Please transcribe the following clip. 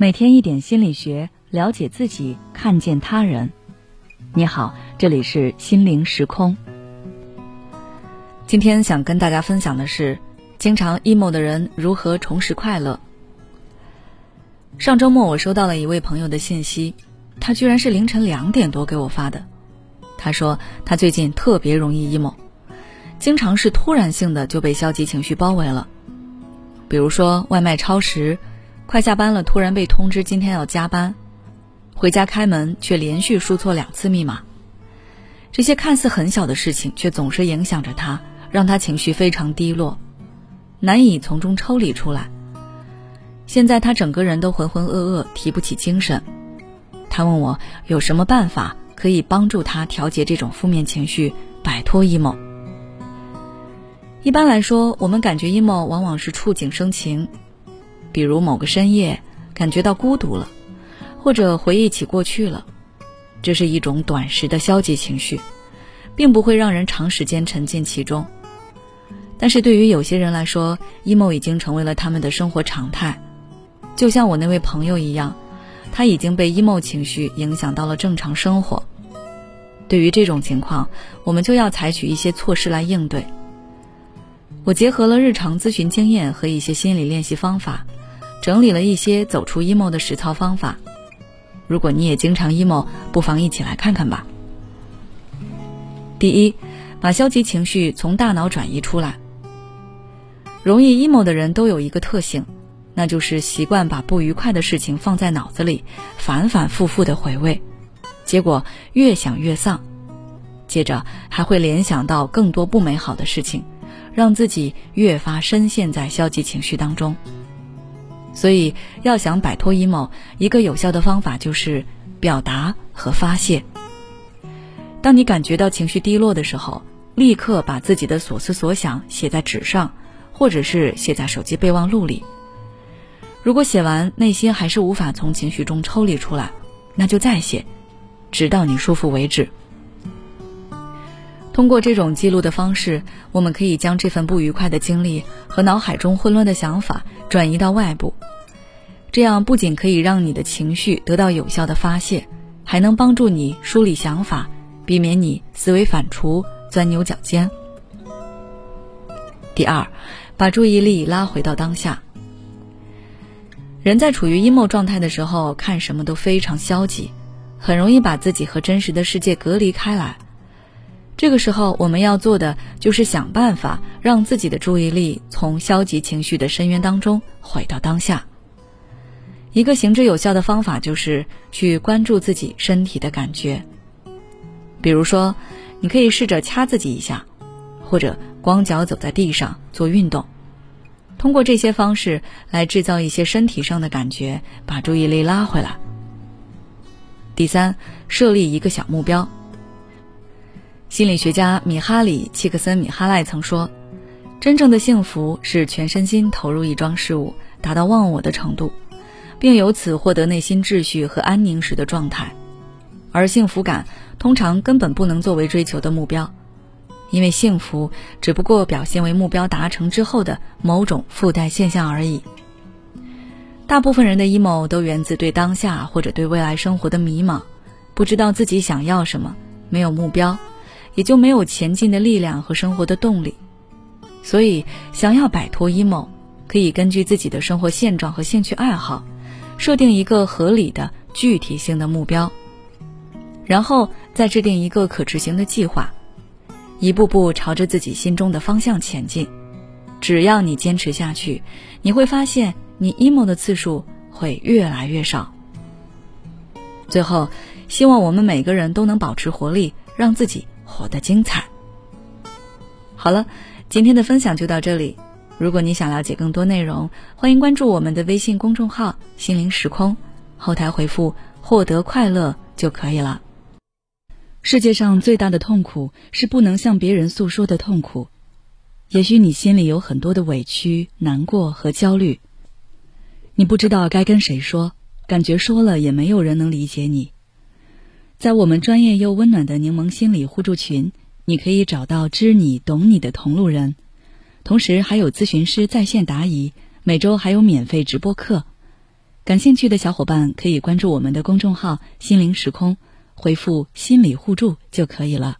每天一点心理学，了解自己，看见他人。你好，这里是心灵时空。今天想跟大家分享的是，经常 emo 的人如何重拾快乐。上周末我收到了一位朋友的信息，他居然是凌晨两点多给我发的。他说他最近特别容易 emo，经常是突然性的就被消极情绪包围了，比如说外卖超时。快下班了，突然被通知今天要加班，回家开门却连续输错两次密码。这些看似很小的事情，却总是影响着他，让他情绪非常低落，难以从中抽离出来。现在他整个人都浑浑噩噩，提不起精神。他问我有什么办法可以帮助他调节这种负面情绪，摆脱 emo。一般来说，我们感觉 emo 往往是触景生情。比如某个深夜感觉到孤独了，或者回忆起过去了，这是一种短时的消极情绪，并不会让人长时间沉浸其中。但是对于有些人来说，emo 已经成为了他们的生活常态，就像我那位朋友一样，他已经被 emo 情绪影响到了正常生活。对于这种情况，我们就要采取一些措施来应对。我结合了日常咨询经验和一些心理练习方法。整理了一些走出 emo 的实操方法，如果你也经常 emo，不妨一起来看看吧。第一，把消极情绪从大脑转移出来。容易 emo 的人都有一个特性，那就是习惯把不愉快的事情放在脑子里，反反复复的回味，结果越想越丧，接着还会联想到更多不美好的事情，让自己越发深陷在消极情绪当中。所以，要想摆脱 emo，一个有效的方法就是表达和发泄。当你感觉到情绪低落的时候，立刻把自己的所思所想写在纸上，或者是写在手机备忘录里。如果写完内心还是无法从情绪中抽离出来，那就再写，直到你舒服为止。通过这种记录的方式，我们可以将这份不愉快的经历和脑海中混乱的想法转移到外部，这样不仅可以让你的情绪得到有效的发泄，还能帮助你梳理想法，避免你思维反刍、钻牛角尖。第二，把注意力拉回到当下。人在处于 emo 状态的时候，看什么都非常消极，很容易把自己和真实的世界隔离开来。这个时候，我们要做的就是想办法让自己的注意力从消极情绪的深渊当中回到当下。一个行之有效的方法就是去关注自己身体的感觉。比如说，你可以试着掐自己一下，或者光脚走在地上做运动，通过这些方式来制造一些身体上的感觉，把注意力拉回来。第三，设立一个小目标。心理学家米哈里·契克森米哈赖曾说：“真正的幸福是全身心投入一桩事物，达到忘我的程度，并由此获得内心秩序和安宁时的状态。而幸福感通常根本不能作为追求的目标，因为幸福只不过表现为目标达成之后的某种附带现象而已。大部分人的 emo 都源自对当下或者对未来生活的迷茫，不知道自己想要什么，没有目标。”也就没有前进的力量和生活的动力，所以想要摆脱 emo，可以根据自己的生活现状和兴趣爱好，设定一个合理的具体性的目标，然后再制定一个可执行的计划，一步步朝着自己心中的方向前进。只要你坚持下去，你会发现你 emo 的次数会越来越少。最后，希望我们每个人都能保持活力，让自己。活得精彩。好了，今天的分享就到这里。如果你想了解更多内容，欢迎关注我们的微信公众号“心灵时空”，后台回复“获得快乐”就可以了。世界上最大的痛苦是不能向别人诉说的痛苦。也许你心里有很多的委屈、难过和焦虑，你不知道该跟谁说，感觉说了也没有人能理解你。在我们专业又温暖的柠檬心理互助群，你可以找到知你懂你的同路人，同时还有咨询师在线答疑，每周还有免费直播课。感兴趣的小伙伴可以关注我们的公众号“心灵时空”，回复“心理互助”就可以了。